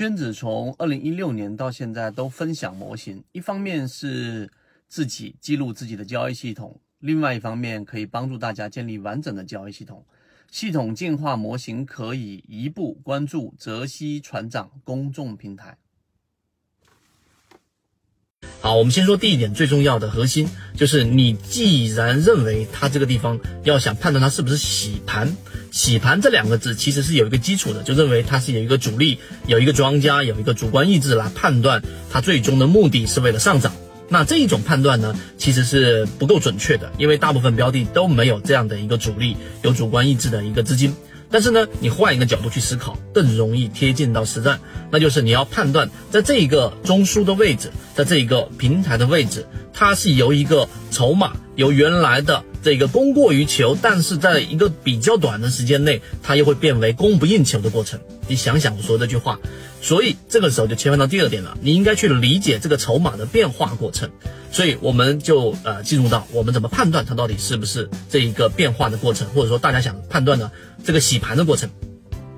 圈子从二零一六年到现在都分享模型，一方面是自己记录自己的交易系统，另外一方面可以帮助大家建立完整的交易系统。系统进化模型可以一步关注泽西船长公众平台。好，我们先说第一点最重要的核心，就是你既然认为它这个地方要想判断它是不是洗盘，洗盘这两个字其实是有一个基础的，就认为它是有一个主力，有一个庄家，有一个主观意志来判断它最终的目的是为了上涨。那这一种判断呢，其实是不够准确的，因为大部分标的都没有这样的一个主力，有主观意志的一个资金。但是呢，你换一个角度去思考，更容易贴近到实战。那就是你要判断，在这一个中枢的位置，在这一个平台的位置，它是由一个筹码由原来的这个供过于求，但是在一个比较短的时间内，它又会变为供不应求的过程。你想想我说这句话，所以这个时候就切换到第二点了，你应该去理解这个筹码的变化过程。所以我们就呃进入到我们怎么判断它到底是不是这一个变化的过程，或者说大家想判断的这个洗盘的过程，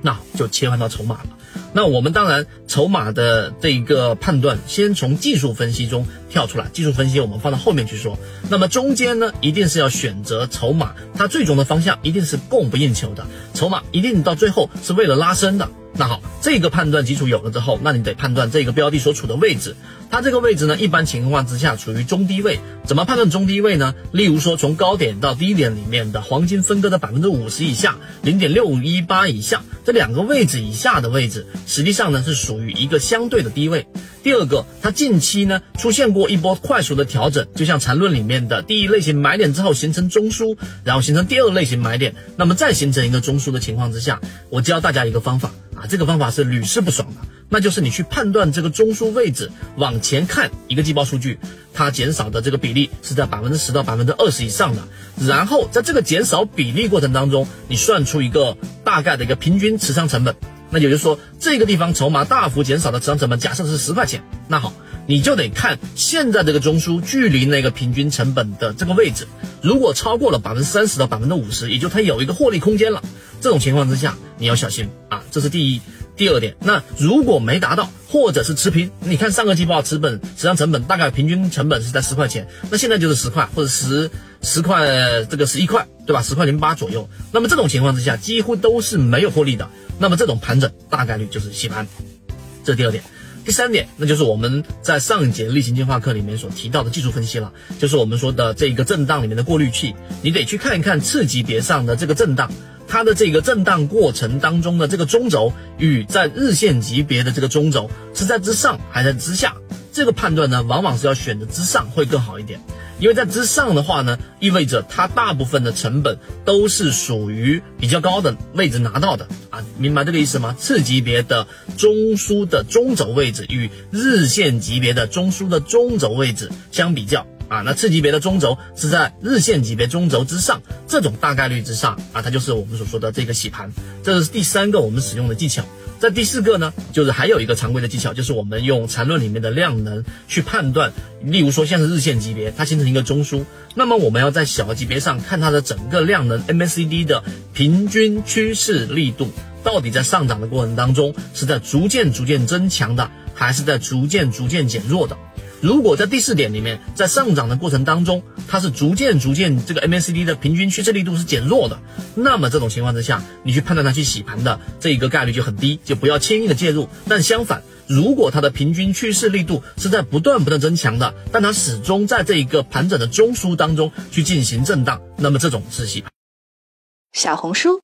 那就切换到筹码了。那我们当然筹码的这一个判断，先从技术分析中跳出来，技术分析我们放到后面去说。那么中间呢，一定是要选择筹码，它最终的方向一定是供不应求的，筹码一定到最后是为了拉升的。那好，这个判断基础有了之后，那你得判断这个标的所处的位置。它这个位置呢，一般情况之下处于中低位。怎么判断中低位呢？例如说，从高点到低点里面的黄金分割的百分之五十以下，零点六一八以下这两个位置以下的位置，实际上呢是属于一个相对的低位。第二个，它近期呢出现过一波快速的调整，就像缠论里面的第一类型买点之后形成中枢，然后形成第二类型买点，那么再形成一个中枢的情况之下，我教大家一个方法。这个方法是屡试不爽的，那就是你去判断这个中枢位置，往前看一个季报数据，它减少的这个比例是在百分之十到百分之二十以上的，然后在这个减少比例过程当中，你算出一个大概的一个平均持仓成本，那也就是说这个地方筹码大幅减少的持仓成本，假设是十块钱，那好，你就得看现在这个中枢距离那个平均成本的这个位置，如果超过了百分之三十到百分之五十，也就它有一个获利空间了。这种情况之下，你要小心啊，这是第一。第二点，那如果没达到，或者是持平，你看上个季报持本实际上成本大概平均成本是在十块钱，那现在就是十块或者十十块这个十一块，对吧？十块零八左右。那么这种情况之下，几乎都是没有获利的。那么这种盘整大概率就是洗盘。这第二点。第三点，那就是我们在上一节例行进化课里面所提到的技术分析了，就是我们说的这个震荡里面的过滤器，你得去看一看次级别上的这个震荡。它的这个震荡过程当中的这个中轴与在日线级别的这个中轴是在之上还是之下？这个判断呢，往往是要选择之上会更好一点，因为在之上的话呢，意味着它大部分的成本都是属于比较高的位置拿到的啊，明白这个意思吗？次级别的中枢的中轴位置与日线级别的中枢的中轴位置相比较。啊，那次级别的中轴是在日线级别中轴之上，这种大概率之上啊，它就是我们所说的这个洗盘，这是第三个我们使用的技巧。在第四个呢，就是还有一个常规的技巧，就是我们用缠论里面的量能去判断，例如说像是日线级别，它形成一个中枢，那么我们要在小级别上看它的整个量能 MACD 的平均趋势力度，到底在上涨的过程当中是在逐渐逐渐增强的，还是在逐渐逐渐减弱的？如果在第四点里面，在上涨的过程当中，它是逐渐逐渐这个 MACD 的平均趋势力度是减弱的，那么这种情况之下，你去判断它去洗盘的这一个概率就很低，就不要轻易的介入。但相反，如果它的平均趋势力度是在不断不断增强的，但它始终在这一个盘整的中枢当中去进行震荡，那么这种是洗盘。小红书。